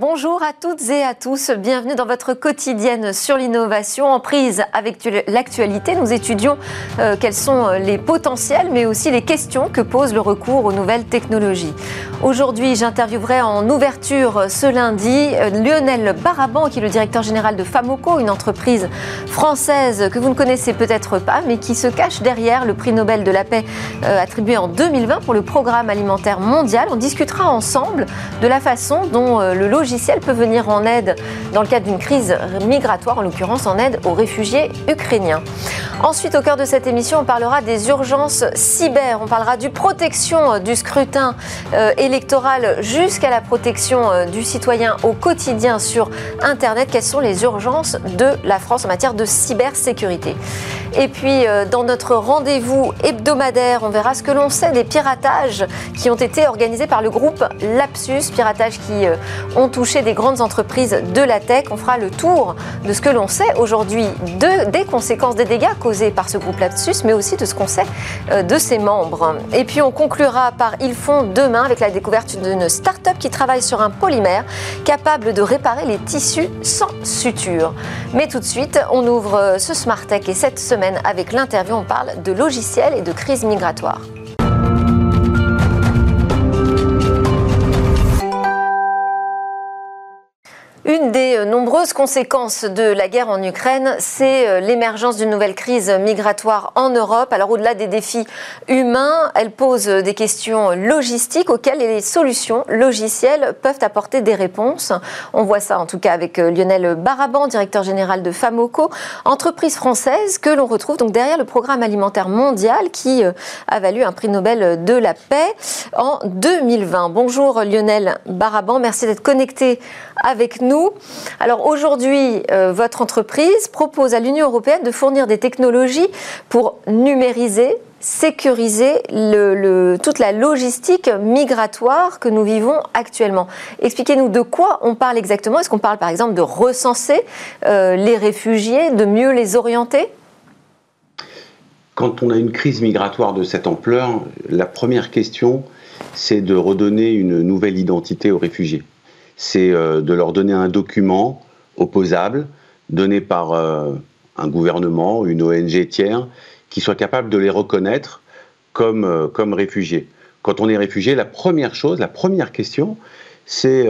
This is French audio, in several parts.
Bonjour à toutes et à tous. Bienvenue dans votre quotidienne sur l'innovation. En prise avec l'actualité, nous étudions euh, quels sont euh, les potentiels, mais aussi les questions que pose le recours aux nouvelles technologies. Aujourd'hui, j'interviewerai en ouverture euh, ce lundi Lionel Baraban, qui est le directeur général de Famoco, une entreprise française que vous ne connaissez peut-être pas, mais qui se cache derrière le prix Nobel de la paix attribué en 2020 pour le programme alimentaire mondial. On discutera ensemble de la façon dont le logiciel peut venir en aide dans le cadre d'une crise migratoire, en l'occurrence en aide aux réfugiés ukrainiens. Ensuite, au cœur de cette émission, on parlera des urgences cyber, on parlera du protection du scrutin euh, électoral jusqu'à la protection euh, du citoyen au quotidien sur Internet. Quelles sont les urgences de la France en matière de cybersécurité? Et puis, euh, dans notre rendez-vous hebdomadaire, on verra ce que l'on sait des piratages qui ont été organisés par le groupe Lapsus, piratages qui ont touché des grandes entreprises de la tech. On fera le tour de ce que l'on sait aujourd'hui de, des conséquences des dégâts causés par ce groupe Lapsus, mais aussi de ce qu'on sait euh, de ses membres. Et puis on conclura par Ils font demain avec la découverte d'une start-up qui travaille sur un polymère capable de réparer les tissus sans suture. Mais tout de suite, on ouvre euh, ce Smart Tech et cette semaine avec l'interview, on parle de logiciels et de crise migratoire. Une des euh, nombreuses conséquences de la guerre en Ukraine, c'est euh, l'émergence d'une nouvelle crise migratoire en Europe. Alors au-delà des défis humains, elle pose des questions logistiques auxquelles les solutions logicielles peuvent apporter des réponses. On voit ça en tout cas avec euh, Lionel Baraban, directeur général de Famoco, entreprise française que l'on retrouve donc derrière le programme alimentaire mondial qui a valu un prix Nobel de la paix en 2020. Bonjour Lionel Baraban, merci d'être connecté avec nous. Alors aujourd'hui, euh, votre entreprise propose à l'Union européenne de fournir des technologies pour numériser sécuriser toute la logistique migratoire que nous vivons actuellement. Expliquez-nous de quoi on parle exactement. Est-ce qu'on parle par exemple de recenser euh, les réfugiés, de mieux les orienter? Quand on a une crise migratoire de cette ampleur, la première question, c'est de redonner une nouvelle identité aux réfugiés c'est euh, de leur donner un document opposable, donné par euh, un gouvernement, une ONG tiers, qui soit capable de les reconnaître comme, euh, comme réfugiés. Quand on est réfugié, la première chose, la première question, c'est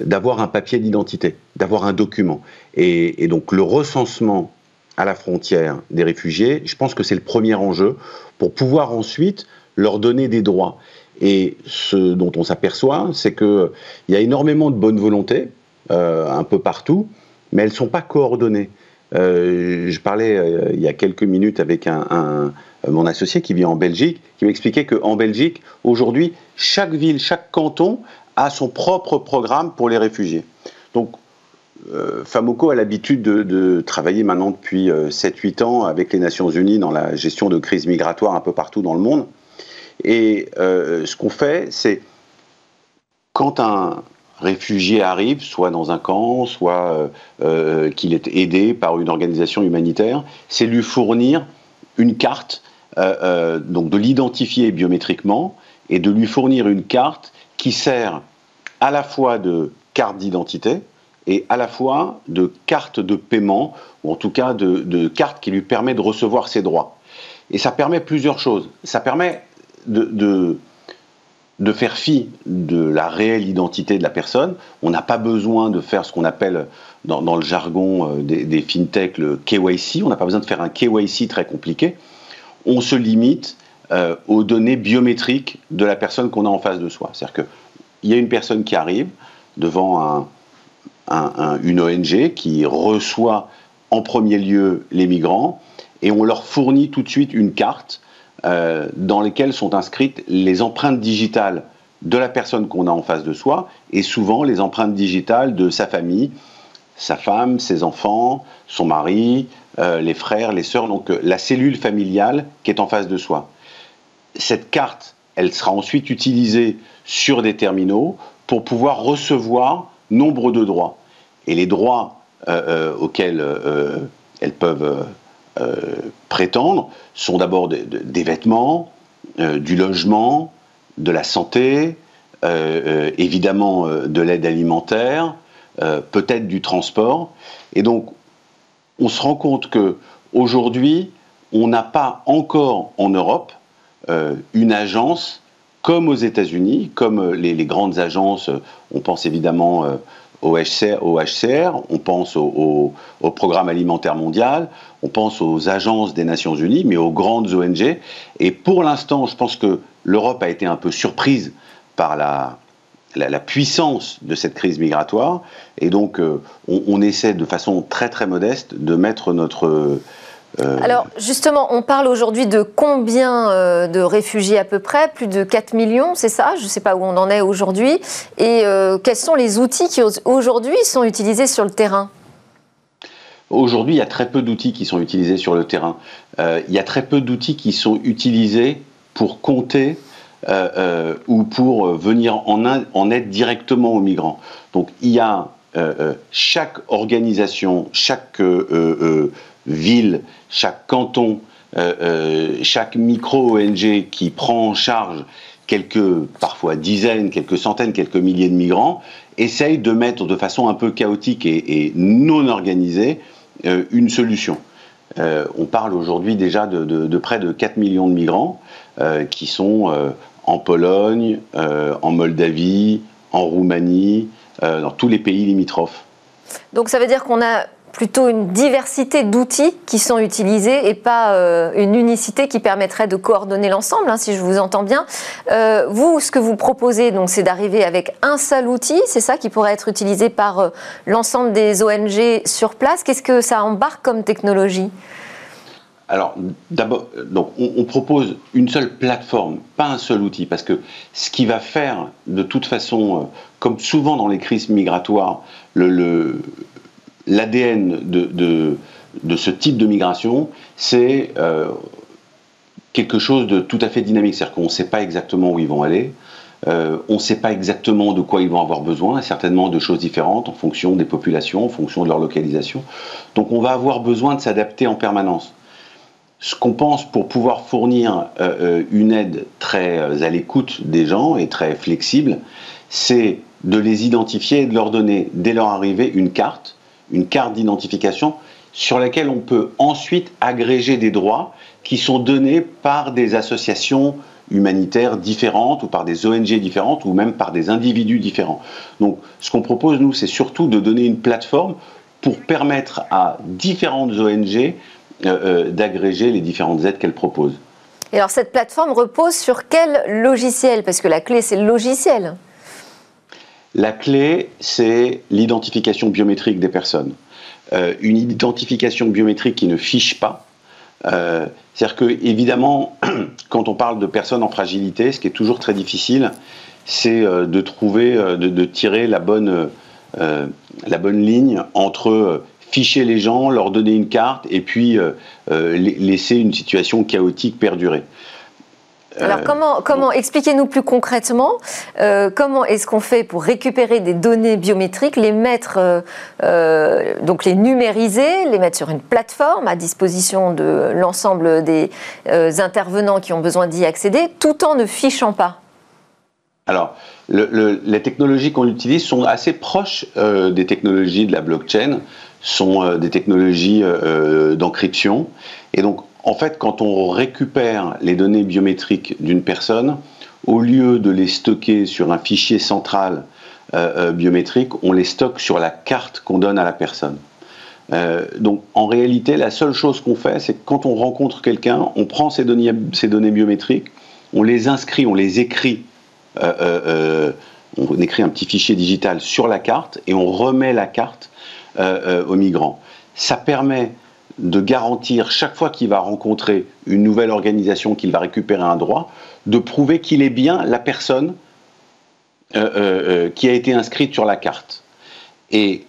d'avoir un papier d'identité, d'avoir un document. Et, et, donc le recensement à la frontière des réfugiés, je pense que c'est le premier enjeu pour pouvoir ensuite leur donner des droits. Et ce dont on s'aperçoit, c'est qu'il y a énormément de bonne volonté, euh, un peu partout, mais elles ne sont pas coordonnées. Euh, je parlais euh, il y a quelques minutes avec mon associé qui vit en Belgique, qui m'expliquait qu'en Belgique, aujourd'hui, chaque ville, chaque canton a son propre programme pour les réfugiés. Donc, Famoco a l'habitude de, de, travailler maintenant depuis 7-8 ans avec les Nations Unies dans la gestion de crises migratoires un peu partout dans le monde. Et euh, ce qu'on fait, c'est quand un réfugié arrive, soit dans un camp, soit euh, euh, qu'il est aidé par une organisation humanitaire, c'est lui fournir une carte, donc de l'identifier biométriquement et de lui fournir une carte qui sert à la fois de carte d'identité et à la fois de carte de paiement, ou en tout cas de, de carte qui lui permet de recevoir ses droits. Et ça permet plusieurs choses. Ça permet de, faire fi de la réelle identité de la personne. On n'a pas besoin de faire ce qu'on appelle dans, le jargon euh, des, des, fintech le KYC. On n'a pas besoin de faire un KYC très compliqué. On se limite euh, aux données biométriques de la personne qu'on a en face de soi. C'est-à-dire qu'il y a une personne qui arrive devant une ONG qui reçoit en premier lieu les migrants et on leur fournit tout de suite une carte euh, dans lesquelles sont inscrites les empreintes digitales de la personne qu'on a en face de soi et souvent les empreintes digitales de sa famille, sa femme, ses enfants, son mari, euh, les frères, les sœurs, donc euh, la cellule familiale qui est en face de soi. Cette carte, elle sera ensuite utilisée sur des terminaux pour pouvoir recevoir nombre de droits. Et les droits auxquels elles peuvent prétendre sont d'abord des, vêtements, euh, du logement, de la santé, évidemment de l'aide alimentaire, peut-être du transport. Et donc, on se rend compte que aujourd'hui, on n'a pas encore en Europe une agence comme aux États-Unis, comme les, grandes agences, on pense évidemment au HCR, on pense au, Programme alimentaire mondial, on pense aux agences des Nations Unies, mais aux grandes ONG. Et pour l'instant, je pense que l'Europe a été un peu surprise par la, puissance de cette crise migratoire. Et donc, euh, on, essaie de façon très très modeste de mettre notre Alors justement, on parle aujourd'hui de combien euh, de réfugiés à peu près? Plus de 4 millions, c'est ça? Je ne sais pas où on en est aujourd'hui. Et euh, quels sont les outils qui aujourd'hui sont utilisés sur le terrain? Aujourd'hui, il y a très peu d'outils qui sont utilisés sur le terrain. il y a très peu d'outils qui sont utilisés pour compter ou pour venir en, en, aide directement aux migrants. Donc il y a chaque organisation, chaque ville, chaque canton, euh, euh, chaque micro-ONG qui prend en charge quelques, parfois dizaines, quelques centaines, quelques milliers de migrants, essaye de mettre de façon un peu chaotique et, non organisée euh, une solution. on parle aujourd'hui déjà de, près de 4 millions de migrants qui sont en Pologne, en Moldavie, en Roumanie, dans tous les pays limitrophes. Donc ça veut dire qu'on a plutôt une diversité d'outils qui sont utilisés et pas euh, une unicité qui permettrait de coordonner l'ensemble, hein, si je vous entends bien. Euh, vous, ce que vous proposez, donc, c'est d'arriver avec un seul outil, c'est ça qui pourrait être utilisé par euh, l'ensemble des ONG sur place. Qu'est-ce que ça embarque comme technologie? Alors, d'abord, donc, on, propose une seule plateforme, pas un seul outil, parce que ce qui va faire, de toute façon, comme souvent dans les crises migratoires, le, l'ADN de, ce type de migration, c'est euh, quelque chose de tout à fait dynamique. C'est-à-dire qu'on ne sait pas exactement où ils vont aller, euh, on ne sait pas exactement de quoi ils vont avoir besoin, certainement de choses différentes en fonction des populations, en fonction de leur localisation. Donc on va avoir besoin de s'adapter en permanence. Ce qu'on pense pour pouvoir fournir euh, une aide très à l'écoute des gens et très flexible, c'est de les identifier et de leur donner, dès leur arrivée, une carte une carte d'identification sur laquelle on peut ensuite agréger des droits qui sont donnés par des associations humanitaires différentes ou par des ONG différentes ou même par des individus différents. Donc ce qu'on propose, nous, c'est surtout de donner une plateforme pour permettre à différentes ONG euh, euh, d'agréger les différentes aides qu'elles proposent. Et alors cette plateforme repose sur quel logiciel? Parce que la clé, c'est le logiciel. La clé, c'est l'identification biométrique des personnes. Euh, une identification biométrique qui ne fiche pas. Euh, c'est-à-dire que, évidemment, quand on parle de personnes en fragilité, ce qui est toujours très difficile, c'est euh, de trouver, de, tirer la bonne, la bonne ligne entre ficher les gens, leur donner une carte et puis laisser une situation chaotique perdurer. Alors euh, comment, comment expliquez-nous plus concrètement euh, comment est-ce qu'on fait pour récupérer des données biométriques, les mettre, euh, donc les numériser, les mettre sur une plateforme à disposition de l'ensemble des intervenants qui ont besoin d'y accéder, tout en ne fichant pas? Alors, les technologies qu'on utilise sont assez proches des technologies de la blockchain, sont des technologies d'encryption. Et donc, en fait, quand on récupère les données biométriques d'une personne, au lieu de les stocker sur un fichier central euh, euh, biométrique, on les stocke sur la carte qu'on donne à la personne. Euh, donc en réalité, la seule chose qu'on fait, c'est que quand on rencontre quelqu'un, on prend ces données, biométriques, on les inscrit, on les écrit, on écrit un petit fichier digital sur la carte et on remet la carte aux migrants. Ça permet de garantir chaque fois qu'il va rencontrer une nouvelle organisation, qu'il va récupérer un droit, de prouver qu'il est bien la personne euh, euh, euh, qui a été inscrite sur la carte. Et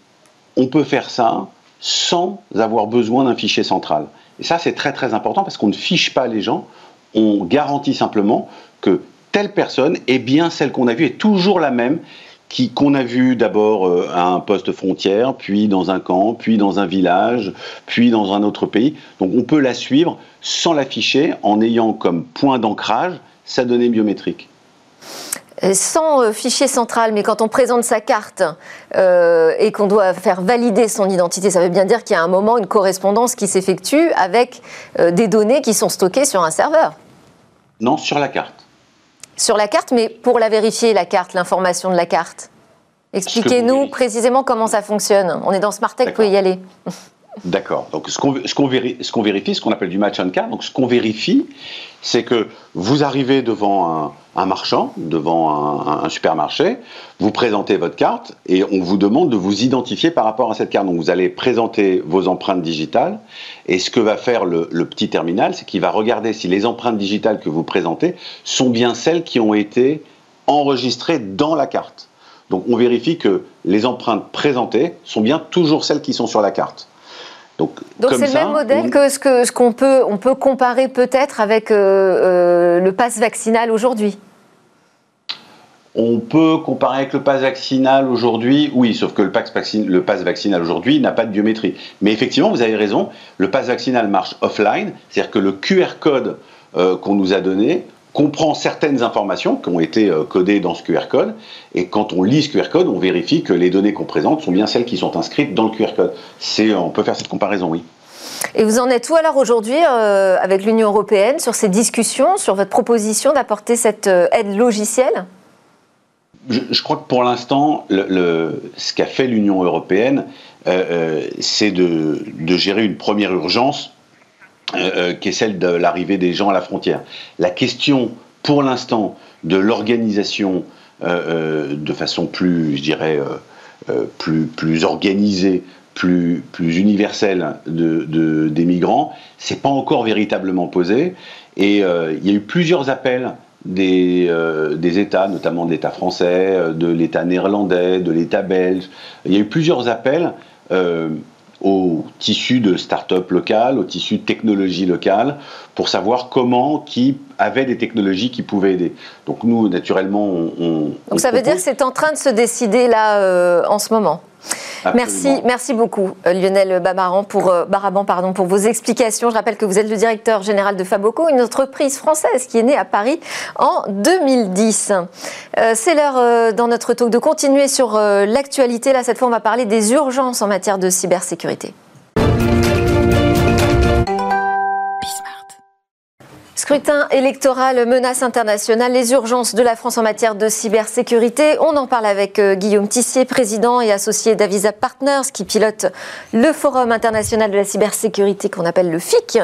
on peut faire ça sans avoir besoin d'un fichier central. Et ça, c'est très très important parce qu'on ne fiche pas les gens, on garantit simplement que telle personne est bien celle qu'on a vue, est toujours la même, qu'on a vu d'abord euh, à un poste frontière, puis dans un camp, puis dans un village, puis dans un autre pays. Donc on peut la suivre sans l'afficher en ayant comme point d'ancrage sa donnée biométrique. sans fichier central, mais quand on présente sa carte et qu'on doit faire valider son identité, ça veut bien dire qu'il y a un moment une correspondance qui s'effectue avec des données qui sont stockées sur un serveur. Non, sur la carte. Sur la carte, mais pour la vérifier, la carte, l'information de la carte. Expliquez-nous précisément comment ça fonctionne. On est dans Smart Tech, vous pouvez y aller. D'accord. Donc ce qu'on vérifie, ce qu'on appelle du match on card, donc ce qu'on vérifie, c'est que vous arrivez devant un, marchand, devant un, supermarché, vous présentez votre carte et on vous demande de vous identifier par rapport à cette carte. Donc vous allez présenter vos empreintes digitales et ce que va faire le petit terminal, c'est qu'il va regarder si les empreintes digitales que vous présentez sont bien celles qui ont été enregistrées dans la carte. Donc on vérifie que les empreintes présentées sont bien toujours celles qui sont sur la carte. Donc c'est le même modèle que ce qu'on peut, on peut comparer peut-être avec euh, euh, le pass vaccinal aujourd'hui on peut comparer avec le pass vaccinal aujourd'hui, oui, sauf que le pass, le pass vaccinal aujourd'hui n'a pas de biométrie. Mais effectivement, vous avez raison, le pass vaccinal marche offline, c'est-à-dire que le QR code euh, qu'on nous a donné, comprend certaines informations qui ont été euh, codées dans ce QR code, et quand on lit ce QR code, on vérifie que les données qu'on présente sont bien celles qui sont inscrites dans le QR code. C'est, on peut faire cette comparaison, oui. Et vous en êtes où alors aujourd'hui euh, avec l'Union européenne sur ces discussions, sur votre proposition d'apporter cette euh, aide logicielle? Je, crois que pour l'instant, le, ce qu'a fait l'Union européenne, c'est de, de, gérer une première urgence euh, euh, qui est celle de l'arrivée des gens à la frontière. La question, pour l'instant, de l'organisation euh, de façon plus, je dirais, plus, plus organisée, plus, plus universelle de, des migrants, c'est pas encore véritablement posé. Et il y a eu plusieurs appels des, des États, notamment de l'État français, de l'État néerlandais, de l'État belge. Il y a eu plusieurs appels au tissu de start-up locales, au tissu de technologie locale, pour savoir comment, qui avait des technologies qui pouvaient aider. Donc nous, naturellement, on... Donc ça veut dire que c'est en train de se décider là euh, en ce moment Merci, merci beaucoup euh, Lionel Babaran pour, euh, Baraban pour vos explications. Je rappelle que vous êtes le directeur général de Faboco, une entreprise française qui est née à Paris en 2010. C'est l'heure dans notre talk de continuer sur l'actualité. Là, cette fois, on va parler des urgences en matière de cybersécurité. Scrutin électoral, menace internationale, les urgences de la France en matière de cybersécurité. On en parle avec euh, Guillaume Tissier, président et associé d'Avisa Partners, qui pilote le Forum international de la cybersécurité qu'on appelle le FIC,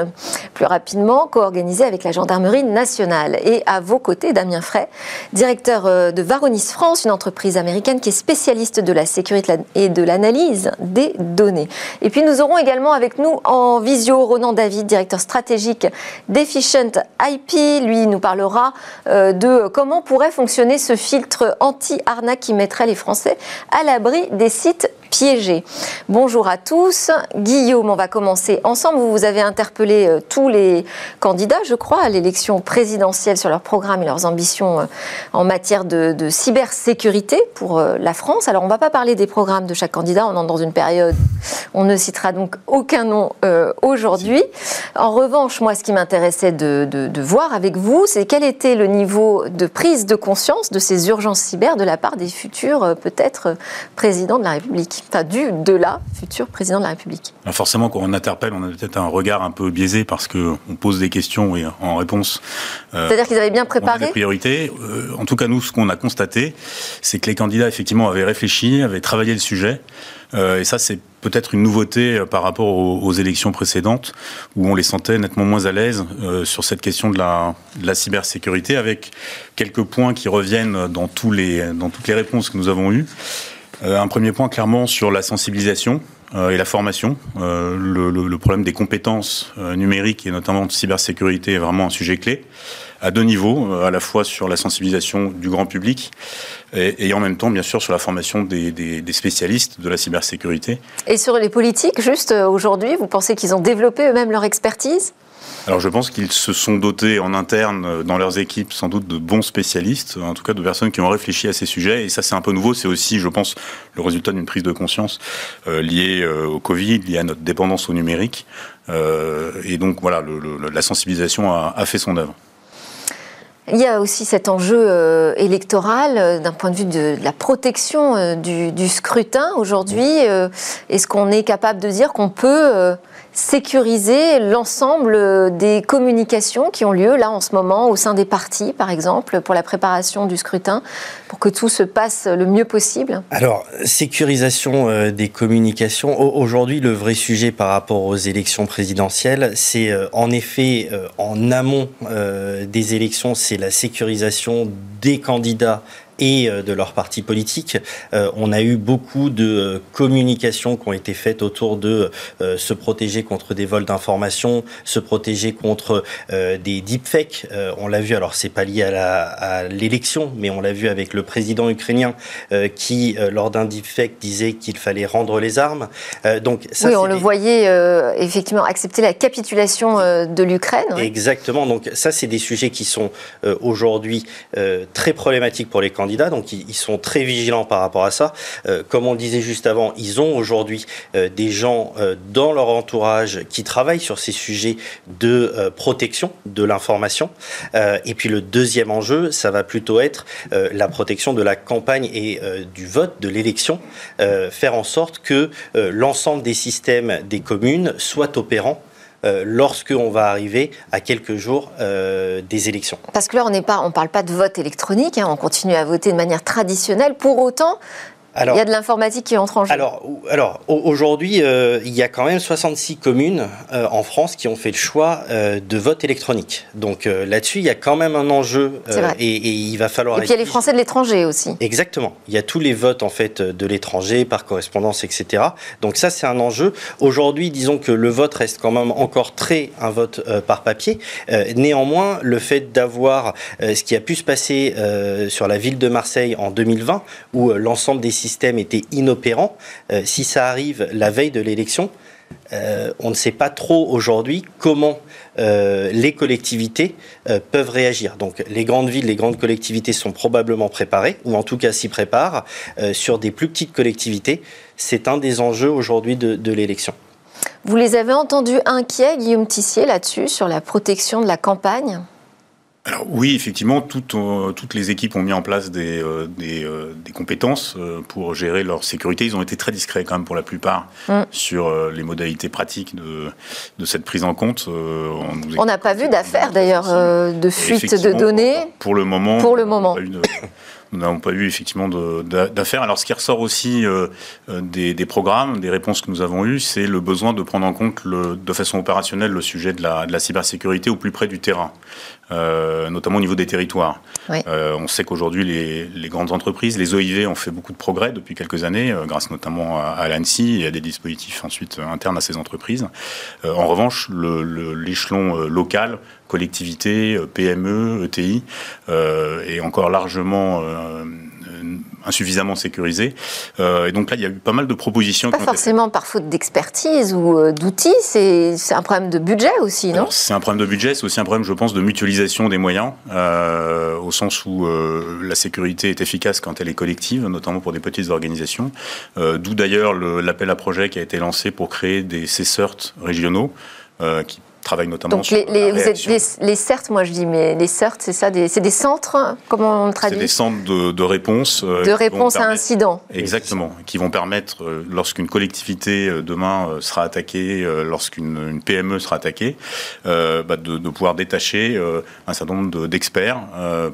plus rapidement, co-organisé avec la Gendarmerie nationale. Et à vos côtés, Damien Fray, directeur euh, de Varonis France, une entreprise américaine qui est spécialiste de la sécurité et de l'analyse des données. Et puis nous aurons également avec nous en visio Ronan David, directeur stratégique d'Efficient IP, lui, nous parlera euh, de comment pourrait fonctionner ce filtre anti-arnaque qui mettrait les Français à l'abri des sites piégé. Bonjour à tous. Guillaume, on va commencer ensemble. Vous, avez interpellé euh, tous les candidats, je crois, à l'élection présidentielle sur leur programme et leurs ambitions euh, en matière de, cybersécurité pour la France. Alors, on ne va pas parler des programmes de chaque candidat. On entre dans une période, on ne citera donc aucun nom aujourd'hui. En revanche, moi, ce qui m'intéressait de voir avec vous, c'est quel était le niveau de prise de conscience de ces urgences cyber de la part des futurs, peut-être, présidents de la République enfin, du, de la futur président de la République Forcément, quand on interpelle, on a peut-être un regard un peu biaisé parce qu'on pose des questions et en réponse. Euh, C'est-à-dire qu'ils avaient bien préparé des priorités. Euh, en tout cas, nous, ce qu'on a constaté, c'est que les candidats, effectivement, avaient réfléchi, avaient travaillé le sujet. Euh, et ça, c'est peut-être une nouveauté par rapport aux, élections précédentes, où on les sentait nettement moins à l'aise sur cette question de la, cybersécurité, avec quelques points qui reviennent dans, tous les, dans toutes les réponses que nous avons eues. Euh, un premier point clairement sur la sensibilisation euh, et la formation. Euh, le, problème des compétences numériques et notamment de cybersécurité est vraiment un sujet clé à deux niveaux, à la fois sur la sensibilisation du grand public et, en même temps, bien sûr, sur la formation des, des, spécialistes de la cybersécurité. Et sur les politiques, juste aujourd'hui, vous pensez qu'ils ont développé eux-mêmes leur expertise? Alors je pense qu'ils se sont dotés en interne euh, dans leurs équipes sans doute de bons spécialistes, en tout cas de personnes qui ont réfléchi à ces sujets. Et ça c'est un peu nouveau, c'est aussi je pense le résultat d'une prise de conscience euh, liée euh, au Covid, liée à notre dépendance au numérique. et donc voilà, la sensibilisation a, fait son œuvre. Il y a aussi cet enjeu électoral d'un point de vue de, la protection du, du, scrutin aujourd'hui. Est-ce qu'on est capable de dire qu'on peut sécuriser l'ensemble des communications qui ont lieu là en ce moment au sein des partis, par exemple, pour la préparation du scrutin, pour que tout se passe le mieux possible Alors, sécurisation euh, des communications. Aujourd'hui, le vrai sujet par rapport aux élections présidentielles, c'est euh, en effet euh, en amont des élections, c'est la sécurisation des candidats et euh, de leur parti politique. Euh, on a eu beaucoup de euh, communications qui ont été faites autour de se protéger contre des vols d'informations, se protéger contre des deepfakes. on l'a vu, alors c'est pas lié à l'élection, mais on l'a vu avec le président ukrainien qui, lors d'un deepfake, disait qu'il fallait rendre les armes. donc ça, oui, on le voyait effectivement accepter la capitulation de l'Ukraine. Exactement. Donc ça, c'est des sujets qui sont aujourd'hui très problématiques pour les candidats donc ils, sont très vigilants par rapport à ça. Euh, comme on disait juste avant, ils ont aujourd'hui euh, des gens euh, dans leur entourage qui travaillent sur ces sujets de protection de l'information. et puis le deuxième enjeu, ça va plutôt être la protection de la campagne et du vote, de l'élection, faire en sorte que l'ensemble des systèmes des communes soient opérants euh, lorsqu'on va arriver à quelques jours euh, des élections. Parce que là, on ne parle pas de vote électronique, hein, on continue à voter de manière traditionnelle. Pour autant, il y a de l'informatique qui entre en jeu. Alors, alors aujourd'hui, euh, il y a quand même 66 communes euh, en France qui ont fait le choix euh, de vote électronique. Donc là-dessus, il y a quand même un enjeu et, et, il va falloir. Et puis il y a les Français de l'étranger aussi. Exactement. Il y a tous les votes en fait de l'étranger par correspondance, etc. Donc ça, c'est un enjeu. Aujourd'hui, disons que le vote reste quand même encore très un vote par papier. néanmoins, le fait d'avoir ce qui a pu se passer sur la ville de Marseille en 2020, où l'ensemble des système était inopérant, euh, si ça arrive la veille de l'élection, euh, on ne sait pas trop aujourd'hui comment euh, les collectivités peuvent réagir. Donc les grandes villes, les grandes collectivités sont probablement préparées, ou en tout cas s'y préparent. sur des plus petites collectivités, c'est un des enjeux aujourd'hui de, de l'élection. Vous les avez entendus inquiets, Guillaume Tissier, là-dessus, sur la protection de la campagne? Alors oui, effectivement, toutes, euh, toutes les équipes ont mis en place des, euh, euh, des, compétences pour gérer leur sécurité. Ils ont été très discrets quand même pour la plupart mm. sur les modalités pratiques de, de, cette prise en compte. on n'a pas vu d'affaires d'ailleurs de fuite de données. Pour le moment. Pour le moment. nous n'avons pas eu effectivement d'affaires. Alors ce qui ressort aussi des, des, programmes, des réponses que nous avons eues, c'est le besoin de prendre en compte le, de façon opérationnelle le sujet de la, de la cybersécurité au plus près du terrain. Euh, notamment au niveau des territoires. Euh, on sait qu'aujourd'hui, les, grandes entreprises, les OIV ont fait beaucoup de progrès depuis quelques années, euh, grâce notamment à, l'ANSI et à des dispositifs ensuite internes à ces entreprises. en revanche, l'échelon local collectivité, PME, ETI, est encore largement insuffisamment sécurisé. Euh, et donc là, il y a eu pas mal de propositions. Pas forcément par faute d'expertise ou euh, d'outils, c'est un problème de budget aussi, non? C'est un problème de budget, c'est aussi un problème, je pense, de mutualisation des moyens, euh, au sens où la sécurité est efficace quand elle est collective, notamment pour des petites organisations. D'où d'ailleurs l'appel à projet qui a été lancé pour créer des CERT régionaux qui travaille notamment Donc les, les, vous êtes les, CERT, moi je dis, mais les CERT, c'est ça, c'est des centres, comment on traduit C'est des centres de, de réponse. Euh, de réponse à incident. Exactement, qui vont permettre, euh, lorsqu'une collectivité euh, demain sera attaquée, lorsqu'une PME sera attaquée, bah de, de, pouvoir détacher un certain nombre d'experts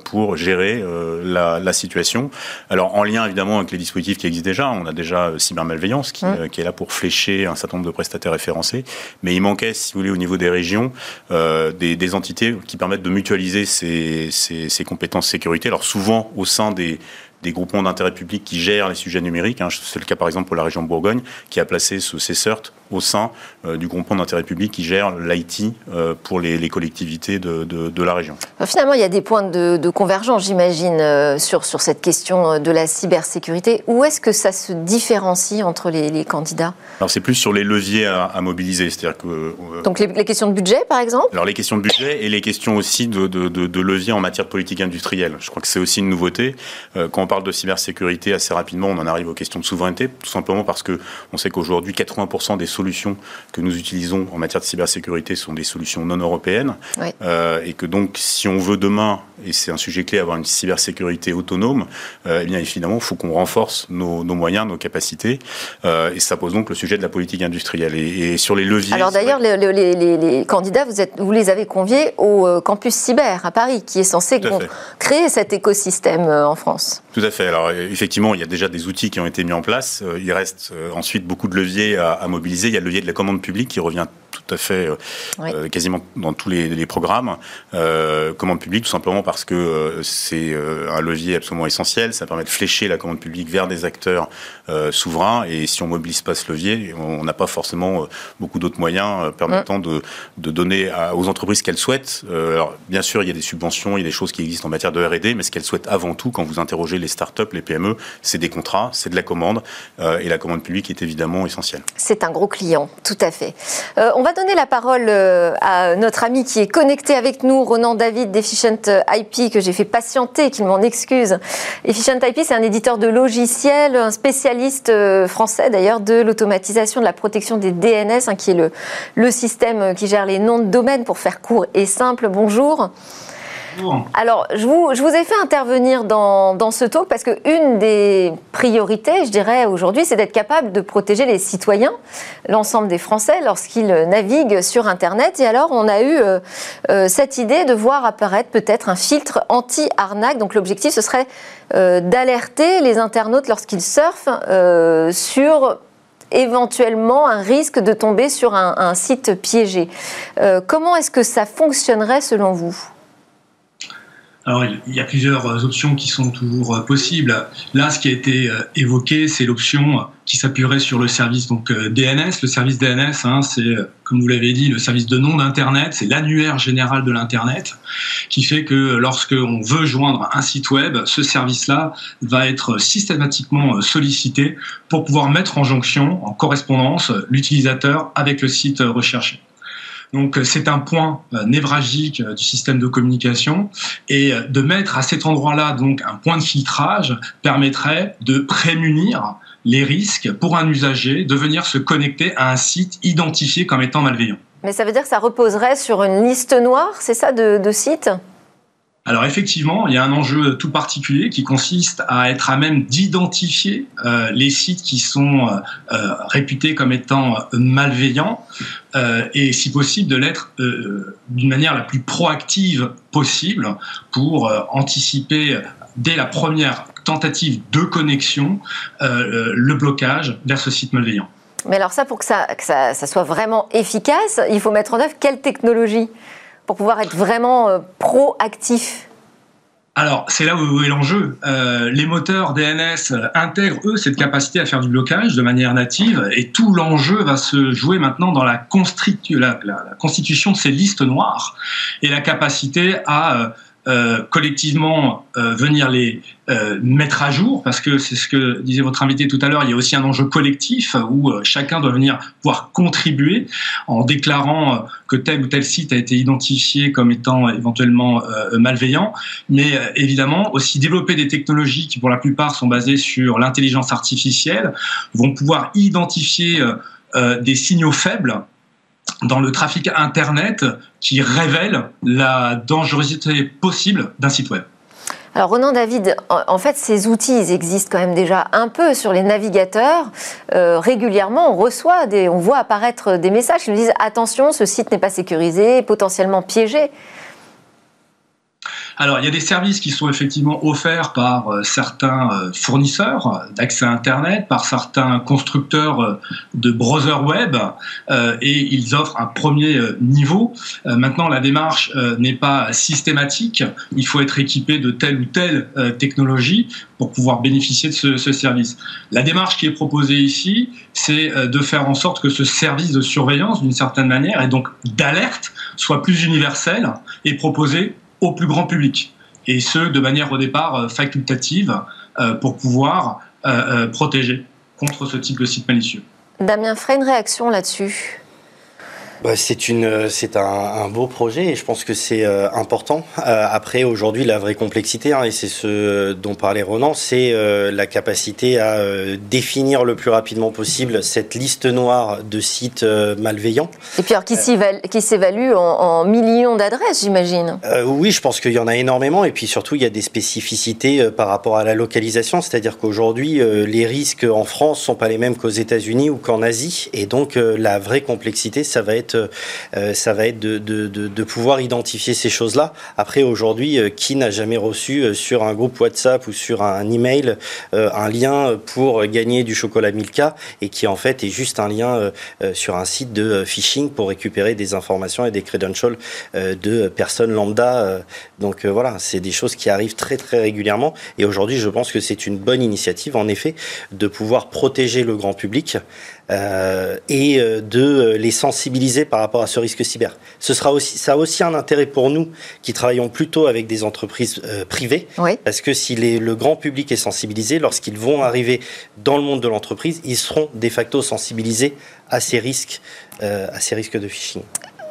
pour gérer la, la, situation. Alors en lien évidemment avec les dispositifs qui existent déjà, on a déjà cybermalveillance qui, mmh. qui est là pour flécher un certain nombre de prestataires référencés, mais il manquait, si vous voulez, au niveau des euh, des, entités qui permettent de mutualiser ces, ces compétences sécurité. Alors souvent au sein des, groupements d'intérêt public qui gèrent les sujets numériques. Hein. C'est le cas par exemple pour la région Bourgogne, qui a placé ce CERT au sein euh, du groupement d'intérêt public qui gère l'IT euh, pour les, collectivités de, la région. Finalement, il y a des points de, convergence, j'imagine, euh, sur, sur cette question de la cybersécurité. Où est-ce que ça se différencie entre les, candidats? Alors c'est plus sur les leviers à, mobiliser, c'est-à-dire que donc les, questions de budget, par exemple? Alors les questions de budget et les questions aussi de, de, levier en matière de politique industrielle. Je crois que c'est aussi une nouveauté quand on parle de cybersécurité assez rapidement, on en arrive aux questions de souveraineté, tout simplement parce que on sait qu'aujourd'hui 80% des solutions que nous utilisons en matière de cybersécurité sont des solutions non européennes. et que donc, si on veut demain, et c'est un sujet clé, avoir une cybersécurité autonome, eh bien évidemment, il faut qu'on renforce nos, moyens, nos capacités. et ça pose donc le sujet de la politique industrielle. Et, sur les leviers. Alors d'ailleurs, les, les, candidats, vous, êtes, vous les avez conviés au campus cyber à Paris, qui est censé créer cet écosystème en France. Tout à fait. Alors effectivement, il y a déjà des outils qui ont été mis en place. Euh, il reste euh, ensuite beaucoup de leviers à, mobiliser. Il y a le levier de la commande publique qui revient tout à fait euh, quasiment dans tous les, programmes. commande publique, tout simplement parce que c'est un levier absolument essentiel. Ça permet de flécher la commande publique vers des acteurs souverains. Et si on mobilise pas ce levier, on n'a pas forcément beaucoup d'autres moyens permettant de, donner aux entreprises qu'elles souhaitent. alors, bien sûr, il y a des subventions, il y a des choses qui existent en matière de R&D, mais ce qu'elles souhaitent avant tout, quand vous interrogez les startups, les PME, c'est des contrats, c'est de la commande, euh, et la commande publique est évidemment essentielle. C'est un gros client, tout à fait. Euh, on va donner la parole euh, à notre ami qui est connecté avec nous, Ronan David d'Efficient IP, que j'ai fait patienter, qu'il m'en excuse. Efficient IP, c'est un éditeur de logiciels, un spécialiste français d'ailleurs de l'automatisation de la protection des DNS, hein, qui est le, le système qui gère les noms de domaine pour faire court et simple. Bonjour. Alors, je vous, ai fait intervenir dans, dans ce talk parce qu'une des priorités, je dirais, aujourd'hui, c'est d'être capable de protéger les citoyens, l'ensemble des Français, lorsqu'ils naviguent sur Internet. Et alors, on a eu euh, euh, cette idée de voir apparaître peut-être un filtre anti-arnaque. Donc, l'objectif, ce serait euh, d'alerter les internautes lorsqu'ils surfent sur éventuellement un risque de tomber sur un site piégé. comment est-ce que ça fonctionnerait selon vous? Alors, il y a plusieurs euh, options qui sont toujours euh, possibles. Là, ce qui a été euh, évoqué, c'est l'option qui s'appuierait sur le service donc DNS. Le service DNS, hein, c'est, comme vous l'avez dit, le service de nom d'Internet. C'est l'annuaire général de l'Internet, qui fait que lorsque on veut joindre un site web, ce service-là va être systématiquement sollicité pour pouvoir mettre en jonction, en correspondance, l'utilisateur avec le site recherché. Donc euh, c'est un point euh, névralgique euh, du système de communication et de mettre à cet endroit-là donc un point de filtrage permettrait de prémunir les risques pour un usager de venir se connecter à un site identifié comme étant malveillant. Mais ça veut dire que ça reposerait sur une liste noire, c'est ça, de, de sites? Alors effectivement, il y a un enjeu tout particulier qui consiste à être à même d'identifier euh, les sites qui sont euh, euh, réputés comme étant malveillants et si possible de l'être d'une manière la plus proactive possible pour anticiper dès la première tentative de connexion le blocage vers ce site malveillant. Mais alors ça, pour que ça, ça soit vraiment efficace, il faut mettre en œuvre quelle technologie? Pour pouvoir être vraiment euh, proactif alors, c'est là où est l'enjeu. Euh, les moteurs DNS euh, intègrent, eux, cette capacité à faire du blocage de manière native, et tout l'enjeu va se jouer maintenant dans la, constitution de ces listes noires et la capacité à collectivement euh, venir les euh, mettre à jour, parce que c'est ce que disait votre invité tout à l'heure, il y a aussi un enjeu collectif où chacun doit venir pouvoir contribuer en déclarant que tel ou tel site a été identifié comme étant éventuellement malveillant, mais évidemment aussi développer des technologies qui pour la plupart sont basées sur l'intelligence artificielle, vont pouvoir identifier des signaux faibles dans le trafic Internet qui révèle la dangerosité possible d'un site web. Alors Ronan David, en fait, ces outils, ils existent quand même déjà un peu sur les navigateurs. Euh, régulièrement, on reçoit, des, on voit apparaître des messages qui nous disent attention, ce site n'est pas sécurisé, potentiellement piégé. Alors, il y a des services qui sont effectivement offerts par euh, certains euh, fournisseurs d'accès à Internet, par certains constructeurs euh, de browsers web, et ils offrent un premier niveau. maintenant, la démarche n'est pas systématique. Il faut être équipé de telle ou telle technologie pour pouvoir bénéficier de ce service. La démarche qui est proposée ici, c'est de faire en sorte que ce service de surveillance, d'une certaine manière, et donc d'alerte, soit plus universel et proposé au plus grand public. Et ce, de manière au départ euh, facultative, euh, pour pouvoir euh, protéger contre ce type de site malicieux. Damien, ferait une réaction là-dessus? Bah, c'est une, c'est un, beau projet et je pense que c'est euh, important. Euh, après, aujourd'hui, la vraie complexité, hein, et c'est ce dont parlait Ronan, c'est euh, la capacité à définir le plus rapidement possible cette liste noire de sites malveillants. Et puis, alors, qui, s'évalue en, millions d'adresses, j'imagine Oui, je pense qu'il y en a énormément et puis surtout, il y a des spécificités par rapport à la localisation, c'est-à-dire qu'aujourd'hui, les risques en France sont pas les mêmes qu'aux États-Unis ou qu'en Asie, et donc la vraie complexité, ça va être euh, ça va être de, pouvoir identifier ces choses-là. Après, aujourd'hui, euh, qui n'a jamais reçu euh, sur un groupe WhatsApp ou sur un email un lien pour gagner du chocolat Milka et qui en fait est juste un lien sur un site de phishing pour récupérer des informations et des credentials de personnes lambda. Donc voilà, c'est des choses qui arrivent très très régulièrement. Et aujourd'hui, je pense que c'est une bonne initiative, en effet, de pouvoir protéger le grand public euh, et euh, de les sensibiliser par rapport à ce risque cyber. Ce sera aussi, ça a aussi un intérêt pour nous qui travaillons plutôt avec des entreprises euh, privées, parce que si les, le grand public est sensibilisé, lorsqu'ils vont arriver dans le monde de l'entreprise, ils seront de facto sensibilisés à ces risques, à ces risques de phishing.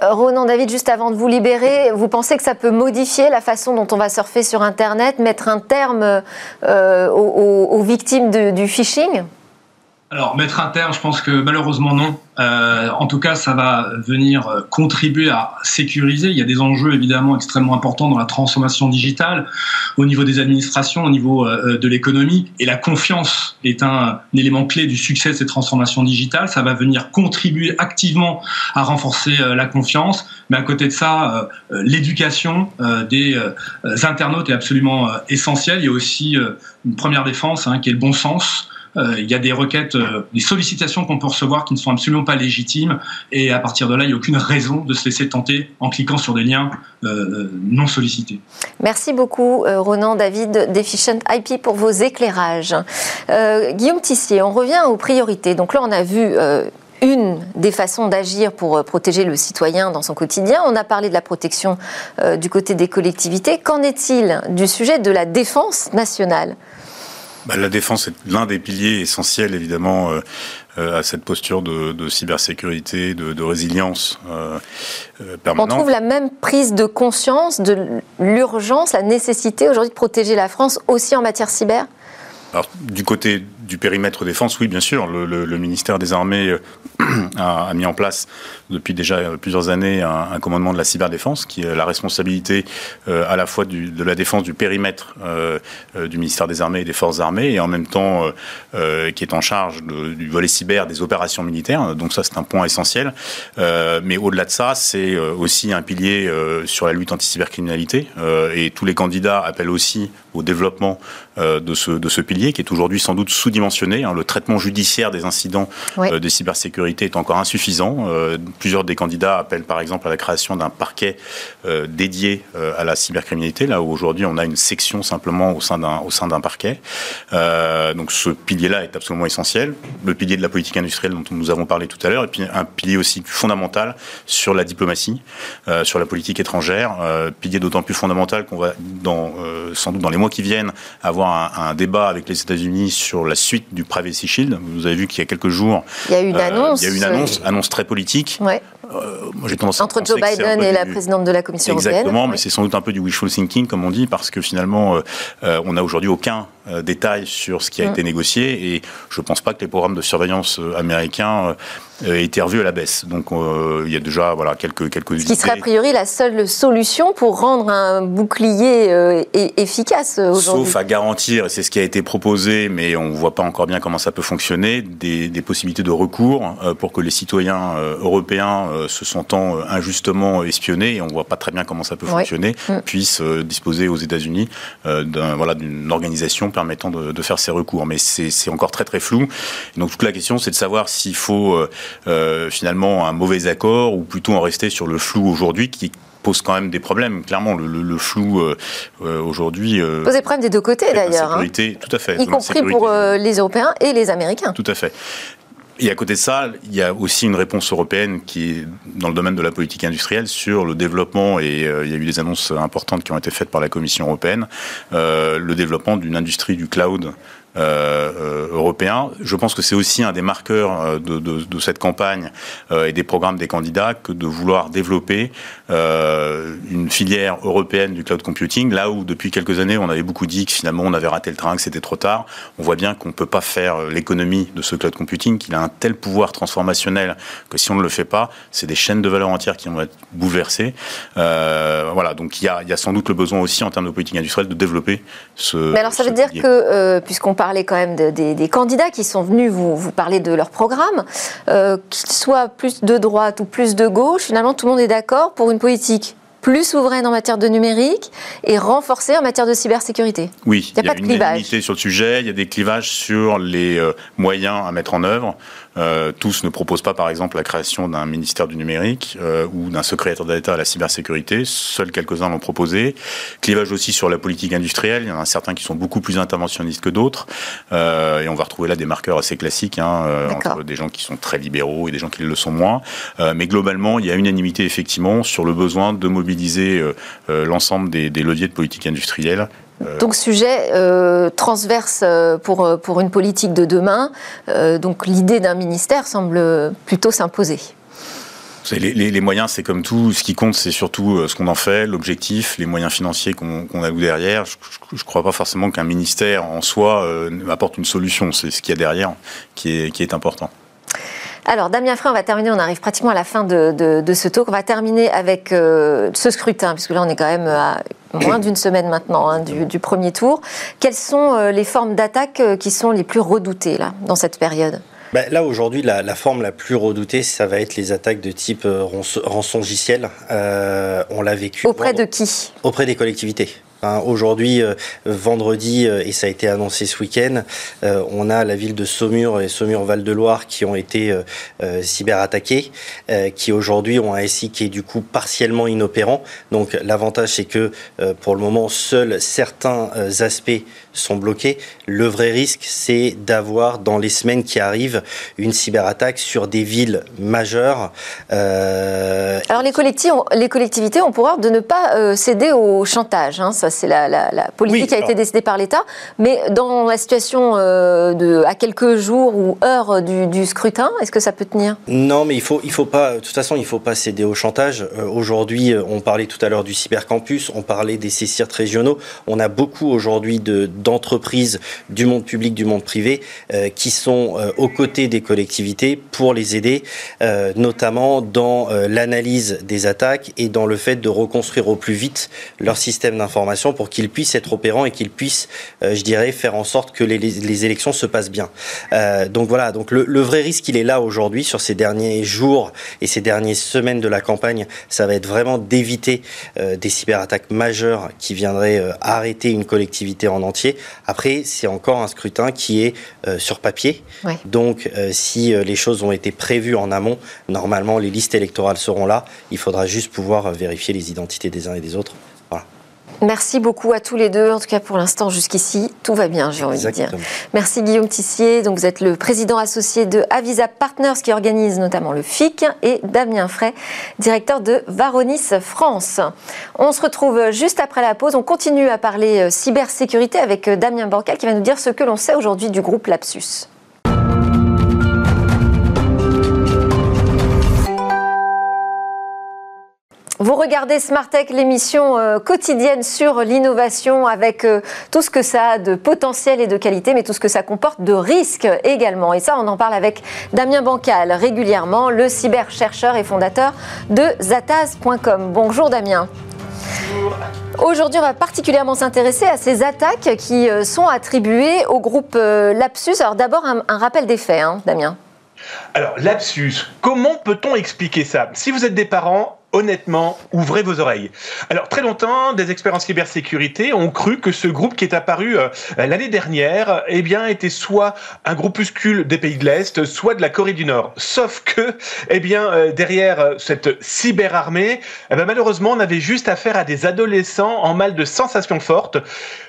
Ronan David, juste avant de vous libérer, vous pensez que ça peut modifier la façon dont on va surfer sur Internet, mettre un terme aux, victimes du phishing? Alors, mettre un terme, je pense que malheureusement non. Euh, en tout cas, ça va venir euh, contribuer à sécuriser. Il y a des enjeux évidemment extrêmement importants dans la transformation digitale, au niveau des administrations, au niveau euh, de l'économie. Et la confiance est un, élément clé du succès de ces transformations digitales. Ça va venir contribuer activement à renforcer la confiance. Mais à côté de ça, l'éducation des internautes est absolument essentielle. Il y a aussi une première défense hein, qui est le bon sens. Euh, il y a des requêtes, euh, des sollicitations qu'on peut recevoir qui ne sont absolument pas légitimes. Et à partir de là, il n'y a aucune raison de se laisser tenter en cliquant sur des liens euh, non sollicités. Merci beaucoup, Ronan David d'Efficient IP, pour vos éclairages. Guillaume Tissier, on revient aux priorités. Donc là, on a vu une des façons d'agir pour protéger le citoyen dans son quotidien. On a parlé de la protection du côté des collectivités. Qu'en est-il du sujet de la défense nationale? Bah, la défense est l'un des piliers essentiels, évidemment, euh, euh, à cette posture de, cybersécurité, de, résilience euh, permanente. On trouve la même prise de conscience de l'urgence, la nécessité aujourd'hui de protéger la France aussi en matière cyber? Alors, du côté du périmètre défense, oui, bien sûr. Le, ministère des Armées a, mis en place depuis déjà plusieurs années un, commandement de la cyberdéfense qui est la responsabilité euh, à la fois de la défense du périmètre euh, du ministère des Armées et des Forces armées et en même temps qui est en charge du volet cyber des opérations militaires. Donc ça, c'est un point essentiel. mais au-delà de ça, c'est aussi un pilier sur la lutte anti-cybercriminalité et tous les candidats appellent aussi au développement de, ce, de ce pilier qui est aujourd'hui sans doute sous dimensionné. Hein. Le traitement judiciaire des incidents euh, de cybersécurité est encore insuffisant. Euh, plusieurs des candidats appellent par exemple à la création d'un parquet euh, dédié à la cybercriminalité, là où aujourd'hui on a une section simplement au sein d'un au sein d'un parquet. donc ce pilier-là est absolument essentiel. Le pilier de la politique industrielle dont nous avons parlé tout à l'heure, et puis un pilier aussi fondamental sur la diplomatie, sur la politique étrangère, pilier d'autant plus fondamental qu'on va dans sans doute dans les mois qui viennent avoir un, un débat avec les États-Unis sur la suite du Privacy Shield. Vous avez vu qu'il y a quelques jours, il y a eu une annonce, il y a une annonce, annonce très politique. Ouais. Euh, moi, j'ai tendance Entre Joe Biden et la présidente de la Commission européenne. Exactement, mais c'est sans doute un peu du wishful thinking, comme on dit, parce que finalement, euh, euh, on n'a aujourd'hui aucun détail sur ce qui a mm. été négocié, et je ne pense pas que les programmes de surveillance américains aient été revus à la baisse. Donc, il y a déjà voilà, quelques, quelques Ce qui serait a priori la seule solution pour rendre un bouclier efficace aujourd'hui. Sauf à garantir, et c'est ce qui a été proposé, mais on ne voit pas encore bien comment ça peut fonctionner, des, des possibilités de recours pour que les citoyens européens euh, se sentant euh, injustement espionnés, et on ne voit pas très bien comment ça peut fonctionner, mm. puissent euh, disposer aux États-Unis voilà, d'une organisation permettant de, faire ces recours. Mais c'est, encore très très flou. donc toute la question, c'est de savoir s'il faut finalement un mauvais accord ou plutôt en rester sur le flou aujourd'hui qui pose quand même des problèmes. Clairement, le, flou aujourd'hui pose des problèmes des deux côtés d'ailleurs. Hein. tout à fait. Y compris pour les Européens et les Américains. Tout à fait. Et à côté de ça, il y a aussi une réponse européenne qui est dans le domaine de la politique industrielle sur le développement, et euh, il y a eu des annonces importantes qui ont été faites par la Commission européenne, euh, le développement d'une industrie du cloud européen. Je pense que c'est aussi un des marqueurs de, de, de cette campagne et des programmes des candidats que de vouloir développer une filière européenne du cloud computing, là où depuis quelques années on avait beaucoup dit que finalement on avait raté le train, que c'était trop tard. On voit bien qu'on ne peut pas faire l'économie de ce cloud computing, qu'il a un tel pouvoir transformationnel que si on ne le fait pas, c'est des chaînes de valeur entières qui vont être bouleversées. Euh, voilà, donc il y, a, il y, a, sans doute le besoin aussi en termes de politique industrielle de développer ce. Mais alors ça veut dire que, euh, puisqu'on parlait quand même de, des, des, candidats qui sont venus vous, vous parler de leur programme, euh, qu'ils soient plus de droite ou plus de gauche, finalement tout le monde est d'accord pour une politique plus souveraine en matière de numérique et renforcée en matière de cybersécurité. Oui, il y a, pas de clivage. sur le sujet, il y a des clivages sur les euh, moyens à mettre en œuvre. Euh, tous ne proposent pas, par exemple, la création d'un ministère du numérique euh, ou d'un secrétaire d'État à la cybersécurité. Seuls quelques-uns l'ont proposé. Clivage aussi sur la politique industrielle. Il y en a certains qui sont beaucoup plus interventionnistes que d'autres. Euh, et on va retrouver là des marqueurs assez classiques hein, euh, entre des gens qui sont très libéraux et des gens qui le sont moins. Euh, mais globalement, il y a unanimité effectivement sur le besoin de mobiliser l'ensemble des, des leviers de politique industrielle donc sujet euh, transverse euh, pour, pour une politique de demain. Euh, donc l'idée d'un ministère semble plutôt s'imposer. Les, les, les, moyens, c'est comme tout. Ce qui compte, c'est surtout ce qu'on en fait, l'objectif, les moyens financiers qu'on qu alloue derrière. Je ne crois pas forcément qu'un ministère en soi euh, apporte une solution. C'est ce qu'il y a derrière qui est, qui est important. Alors, Damien Frey, on va terminer, on arrive pratiquement à la fin de, de, de ce talk. On va terminer avec euh, ce scrutin, puisque là, on est quand même à moins d'une semaine maintenant hein, du, du, premier tour. Quelles sont euh, les formes d'attaque euh, qui sont les plus redoutées là, dans cette période? Ben là aujourd'hui, la, la, forme la plus redoutée, ça va être les attaques de type rançongiciel. Euh, on l'a vécu. Auprès de qui? Auprès des collectivités. Aujourd'hui, euh, vendredi, euh, et ça a été annoncé ce week-end, euh, on a la ville de Saumur et Saumur-Val-de-Loire qui ont été cyberattaqués, qui aujourd'hui ont un SI qui est du coup partiellement inopérant. Donc l'avantage, c'est que pour le moment, seuls certains aspects sont bloqués. Le vrai risque, c'est d'avoir dans les semaines qui arrivent une cyberattaque sur des villes majeures. Alors les, les, collectivités ont pour ordre de ne pas céder au chantage. Hein, ça, c'est la, la, la, politique oui, qui a alors... été décidée par l'État. Mais dans la situation euh, de, à quelques jours ou heures du, du scrutin, est-ce que ça peut tenir? Non, mais il faut, il faut pas. De toute façon, il faut pas céder au chantage. Euh, aujourd'hui, euh, on parlait tout à l'heure du cybercampus, on parlait des CCIRT régionaux. On a beaucoup aujourd'hui d'entreprises du monde public, du monde privé, euh, qui sont euh, aux côtés des collectivités pour les aider, euh, notamment dans l'analyse des attaques et dans le fait de reconstruire au plus vite leur système d'information pour qu'ils puissent être opérants et qu'ils puissent, je dirais, faire en sorte que les, les, élections se passent bien. Donc voilà, donc le, le, vrai risque, il est là aujourd'hui sur ces derniers jours et ces dernières semaines de la campagne. Ça va être vraiment d'éviter des cyberattaques majeures qui viendraient arrêter une collectivité en entier. Après, c'est encore un scrutin qui est euh, sur papier. Ouais. Donc si les choses ont été prévues en amont, normalement les listes électorales seront là. Il faudra juste pouvoir vérifier les identités des uns et des autres. Merci beaucoup à tous les deux. En tout cas, pour l'instant, jusqu'ici, tout va bien, j'ai envie de dire. Merci Guillaume Tissier. Donc, vous êtes le président associé de Avisa Partners qui organise notamment le FIC et Damien Frey, directeur de Varonis France. On se retrouve juste après la pause. On continue à parler cybersécurité avec Damien Bancal qui va nous dire ce que l'on sait aujourd'hui du groupe Lapsus. Vous regardez Smart Tech, l'émission euh, quotidienne sur l'innovation avec euh, tout ce que ça a de potentiel et de qualité, mais tout ce que ça comporte de risques également. Et ça, on en parle avec Damien Bancal régulièrement, le cyberchercheur et fondateur de Zataz.com. Bonjour Damien. Aujourd'hui, on va particulièrement s'intéresser à ces attaques qui euh, sont attribuées au groupe Lapsus. Alors d'abord, un, un, rappel des faits, hein, Damien. Alors, Lapsus, comment peut-on expliquer ça? Si vous êtes des parents, honnêtement, ouvrez vos oreilles. Alors, très longtemps, des experts en cybersécurité ont cru que ce groupe qui est apparu euh, l'année dernière, eh bien, était soit un groupuscule des pays de l'Est, soit de la Corée du Nord. Sauf que, eh bien, euh, derrière cette cyberarmée, eh bien, malheureusement, on avait juste affaire à des adolescents en mal de sensations fortes,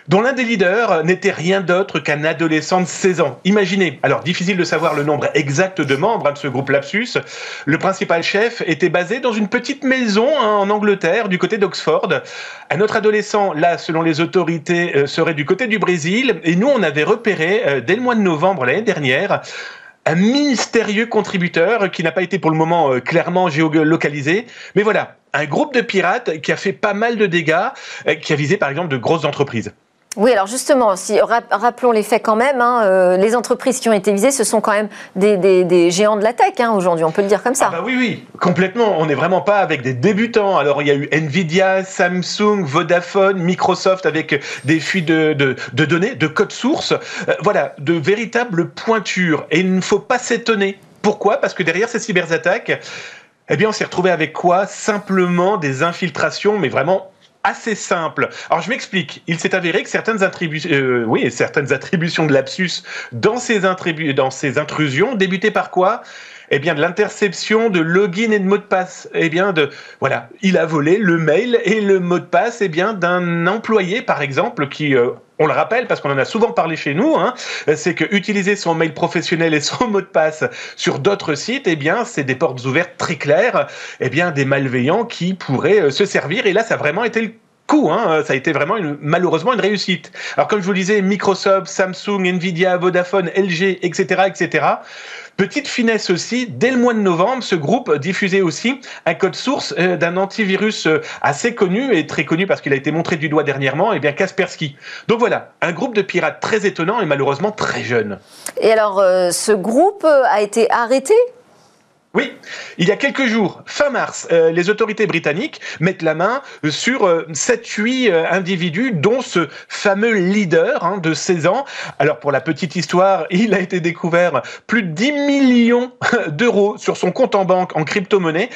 dont l'un des leaders n'était rien d'autre qu'un adolescent de 16 ans. Imaginez, alors difficile de savoir le nombre exact de membres hein, de ce groupe Lapsus, le principal chef était basé dans une petite maison hein, en Angleterre, du côté d'Oxford. Un autre adolescent, là, selon les autorités, euh, serait du côté du Brésil. Et nous, on avait repéré, euh, dès le mois de novembre l'année dernière, un mystérieux contributeur qui n'a pas été pour le moment euh, clairement géolocalisé. Mais voilà, un groupe de pirates qui a fait pas mal de dégâts, qui a visé par exemple de grosses entreprises. Oui, alors justement, rappelons les faits quand même. Hein, euh, les entreprises qui ont été visées, ce sont quand même des, géants de la tech hein, aujourd'hui, on peut le dire comme ça. Ah bah oui, oui, complètement. On n'est vraiment pas avec des débutants. Alors il y a eu Nvidia, Samsung, Vodafone, Microsoft avec des fuites de, données, de code source. Euh, voilà, de véritables pointures. Et il ne faut pas s'étonner. Pourquoi? Parce que derrière ces cyberattaques, eh bien, on s'est retrouvé avec quoi? Simplement des infiltrations, mais vraiment assez simple. Alors je m'explique. Il s'est avéré que certaines, attributions, euh, oui, certaines attributions de lapsus dans ces, dans ces intrusions débutaient par quoi? Eh bien, de l'interception de login et de mot de passe. Eh bien, de, voilà, il a volé le mail et le mot de passe, eh bien, d'un employé, par exemple, qui, euh, on le rappelle parce qu'on en a souvent parlé chez nous, hein, c'est que utiliser son mail professionnel et son mot de passe sur d'autres sites, eh bien, c'est des portes ouvertes très claires, eh bien, des malveillants qui pourraient euh, se servir. Et là, ça a vraiment été le coup. Hein, ça a été vraiment malheureusement une réussite. Alors comme je vous le disais, Microsoft, Samsung, Nvidia, Vodafone, LG, etc., etc. Petite finesse aussi, dès le mois de novembre, ce groupe diffusait aussi un code source euh, d'un antivirus euh, assez connu et très connu parce qu'il a été montré du doigt dernièrement, et eh bien Kaspersky. Donc voilà, un groupe de pirates très étonnant et malheureusement très jeune. Et alors, euh, ce groupe a été arrêté? Oui, il y a quelques jours, fin mars, euh, les autorités britanniques mettent la main sur 7-8 euh, euh, individus, dont ce fameux leader hein, de 16 ans. Alors pour la petite histoire, il a été découvert plus de 10 millions d'euros sur son compte en banque en crypto-monnaie,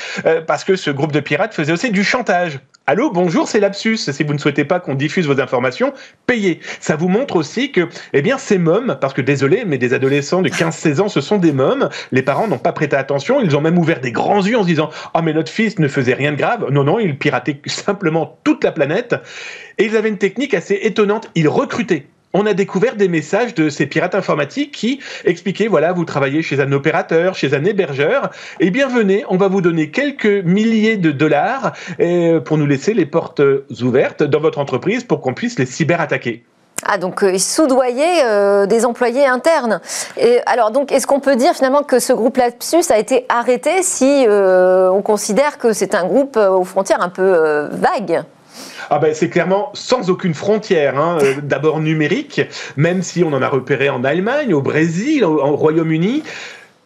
parce que ce groupe de pirates faisait aussi du chantage. Allô, bonjour, c'est Lapsus. Si vous ne souhaitez pas qu'on diffuse vos informations, payez. Ça vous montre aussi que, eh bien, ces mômes, parce que désolé, mais des adolescents de 15-16 ans, ce sont des mômes. Les parents n'ont pas prêté attention. Ils ont même ouvert des grands yeux en se disant, ah, mais notre fils ne faisait rien de grave. Non, non, il piratait simplement toute la planète. Et ils avaient une technique assez étonnante. Ils recrutaient on a découvert des messages de ces pirates informatiques qui expliquaient, voilà, vous travaillez chez un opérateur, chez un hébergeur, et bien venez, on va vous donner quelques milliers de dollars euh, pour nous laisser les portes ouvertes dans votre entreprise pour qu'on puisse les cyberattaquer. Ah donc euh, ils soudoyaient euh, des employés internes. Et alors donc est-ce qu'on peut dire finalement que ce groupe Lapsus a été arrêté si on considère que c'est un groupe aux frontières un peu vagues ah ben, c'est clairement sans aucune frontière. Hein. Euh, d'abord numérique, même si on en a repéré en Allemagne, au Brésil, au, Royaume-Uni.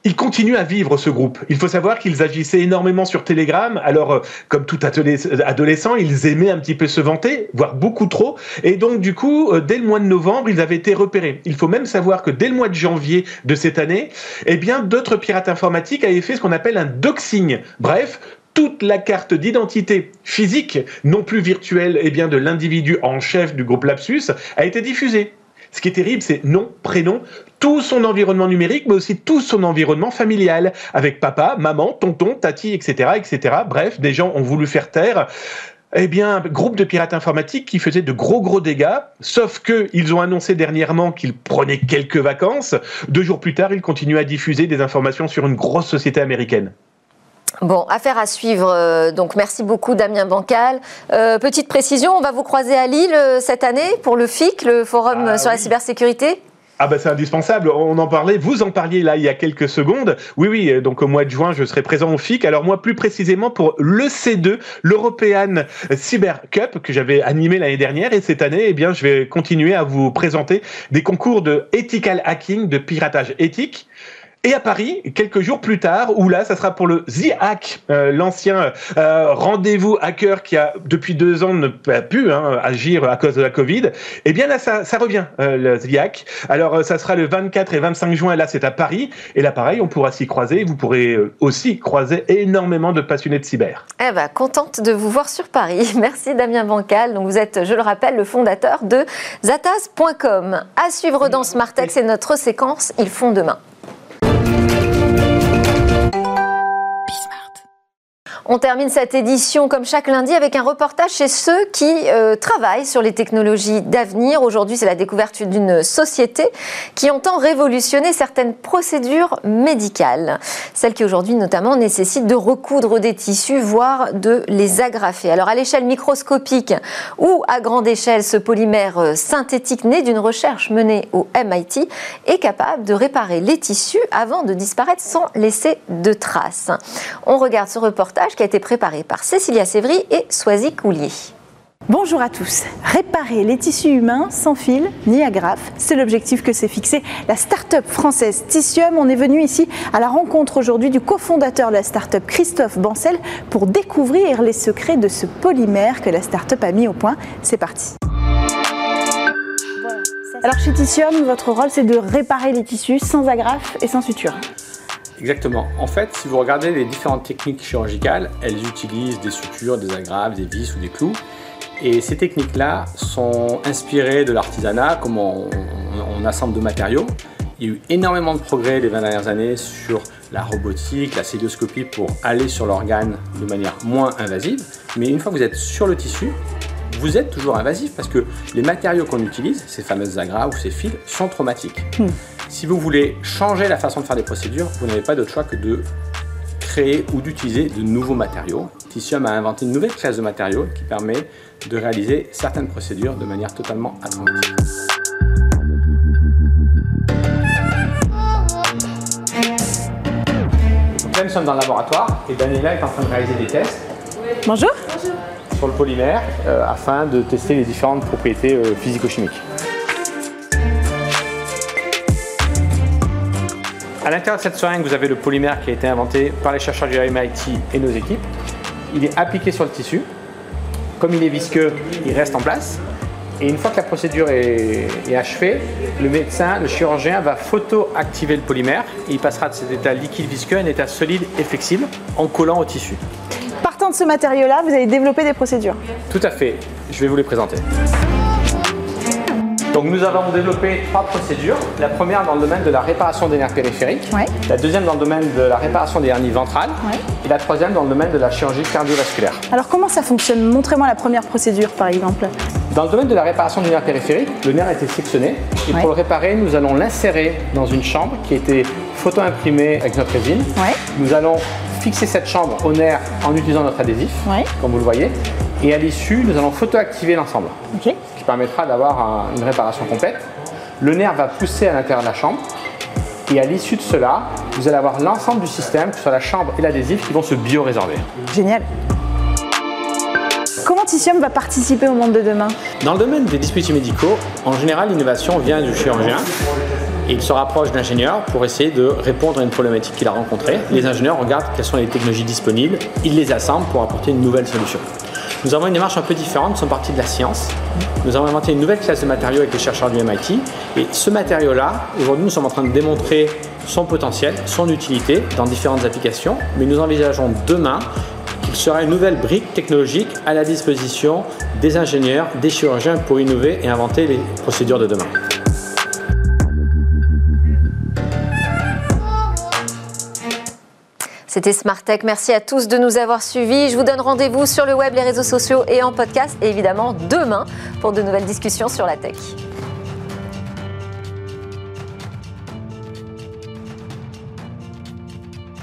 Il continue à vivre ce groupe. Il faut savoir qu'ils agissaient énormément sur Telegram. Alors, euh, comme tout adolescent, ils aimaient un petit peu se vanter, voire beaucoup trop. Et donc, du coup, euh, dès le mois de novembre, ils avaient été repérés. Il faut même savoir que dès le mois de janvier de cette année, eh bien, d'autres pirates informatiques avaient fait ce qu'on appelle un doxing. Bref, toute la carte d'identité physique, non plus virtuelle, et eh bien de l'individu en chef du groupe Lapsus, a été diffusée. Ce qui est terrible, c'est nom, prénom, tout son environnement numérique, mais aussi tout son environnement familial, avec papa, maman, tonton, tati, etc., etc. Bref, des gens ont voulu faire taire eh bien, un groupe de pirates informatiques qui faisait de gros gros dégâts, sauf qu'ils ont annoncé dernièrement qu'ils prenaient quelques vacances. Deux jours plus tard, ils continuent à diffuser des informations sur une grosse société américaine. Bon, affaire à suivre. Euh, donc, merci beaucoup, Damien Bancal. Euh, petite précision, on va vous croiser à Lille euh, cette année pour le FIC, le Forum ah sur la cybersécurité? Ah bah c'est indispensable, on en parlait, vous en parliez là il y a quelques secondes. Oui oui, donc au mois de juin je serai présent au FIC. Alors moi plus précisément pour le C2, l'European Cyber Cup que j'avais animé l'année dernière et cette année eh bien je vais continuer à vous présenter des concours de ethical hacking, de piratage éthique et à Paris, quelques jours plus tard, où là, ça sera pour le The Hack, euh, l'ancien euh, rendez-vous hacker qui a depuis deux ans ne pas pu hein, agir à cause de la Covid. Eh bien là, ça, ça revient, euh, le The Hack. Alors, ça sera le 24 et 25 juin, là, c'est à Paris. Et là, pareil, on pourra s'y croiser. Vous pourrez aussi croiser énormément de passionnés de cyber. Eh ben, contente de vous voir sur Paris. Merci Damien Bancal. Donc, vous êtes, je le rappelle, le fondateur de Zataz.com. À suivre dans Smartex et notre séquence Ils font demain. On termine cette édition comme chaque lundi avec un reportage chez ceux qui euh, travaillent sur les technologies d'avenir. Aujourd'hui, c'est la découverte d'une société qui entend révolutionner certaines procédures médicales. Celles qui aujourd'hui notamment nécessitent de recoudre des tissus, voire de les agrafer. Alors à l'échelle microscopique ou à grande échelle, ce polymère euh, synthétique né d'une recherche menée au MIT est capable de réparer les tissus avant de disparaître sans laisser de traces. On regarde ce reportage qui a été préparé par Cécilia Sévry et Soisy Coulier. Bonjour à tous. Réparer les tissus humains sans fil ni agrafe, c'est l'objectif que s'est fixé la start-up française Tissium. On est venu ici à la rencontre aujourd'hui du cofondateur de la start-up Christophe Bancel pour découvrir les secrets de ce polymère que la start-up a mis au point. C'est parti. Alors chez Tissium, votre rôle c'est de réparer les tissus sans agrafe et sans suture. Exactement. En fait, si vous regardez les différentes techniques chirurgicales, elles utilisent des sutures, des agrafes, des vis ou des clous. Et ces techniques-là sont inspirées de l'artisanat, comment on, assemble de matériaux. Il y a eu énormément de progrès les 20 dernières années sur la robotique, la célioscopie pour aller sur l'organe de manière moins invasive. Mais une fois que vous êtes sur le tissu, vous êtes toujours invasif parce que les matériaux qu'on utilise, ces fameuses agrafes ou ces fils, sont traumatiques. Hmm. Si vous voulez changer la façon de faire des procédures, vous n'avez pas d'autre choix que de créer ou d'utiliser de nouveaux matériaux. Tissium a inventé une nouvelle classe de matériaux qui permet de réaliser certaines procédures de manière totalement automatique. là, nous sommes dans le laboratoire et Daniela est en train de réaliser des tests. Bonjour. Sur le polymère euh, afin de tester les différentes propriétés euh, physico-chimiques. À l'intérieur de cette seringue, vous avez le polymère qui a été inventé par les chercheurs du MIT et nos équipes. Il est appliqué sur le tissu. Comme il est visqueux, il reste en place. Et une fois que la procédure est, achevée, le médecin, le chirurgien va photo-activer le polymère et il passera de cet état liquide visqueux à un état solide et flexible en collant au tissu. Partant de ce matériau-là, vous avez développé des procédures Tout à fait. Je vais vous les présenter. Donc nous avons développé trois procédures. La première dans le domaine de la réparation des nerfs périphériques, la deuxième dans le domaine de la réparation des hernies ventrales et la troisième dans le domaine de la chirurgie cardiovasculaire. Alors comment ça fonctionne? Montrez-moi la première procédure par exemple. Dans le domaine de la réparation du nerf périphérique, le nerf a été sectionné et pour le réparer, nous allons l'insérer dans une chambre qui a été photo-imprimée avec notre résine. Nous allons fixer cette chambre au nerf en utilisant notre adhésif, comme vous le voyez, et à l'issue, nous allons photo-activer l'ensemble permettra d'avoir une réparation complète. Le nerf va pousser à l'intérieur de la chambre et à l'issue de cela, vous allez avoir l'ensemble du système, que ce soit la chambre et l'adhésif, qui vont se bio-résorber. Génial. Comment Tissium va participer au monde de demain? Dans le domaine des dispositifs médicaux, en général, l'innovation vient du chirurgien et il se rapproche d'ingénieurs pour essayer de répondre à une problématique qu'il a rencontrée. Les ingénieurs regardent quelles sont les technologies disponibles, ils les assemblent pour apporter une nouvelle solution. Nous avons une démarche un peu différente, nous sommes partis de la science. Nous avons inventé une nouvelle classe de matériaux avec les chercheurs du MIT. Et ce matériau-là, aujourd'hui, nous sommes en train de démontrer son potentiel, son utilité dans différentes applications. Mais nous envisageons demain qu'il sera une nouvelle brique technologique à la disposition des ingénieurs, des chirurgiens pour innover et inventer les procédures de demain. C'était Smart Tech. Merci à tous de nous avoir suivis. Je vous donne rendez-vous sur le web, les réseaux sociaux et en podcast, et évidemment demain pour de nouvelles discussions sur la tech.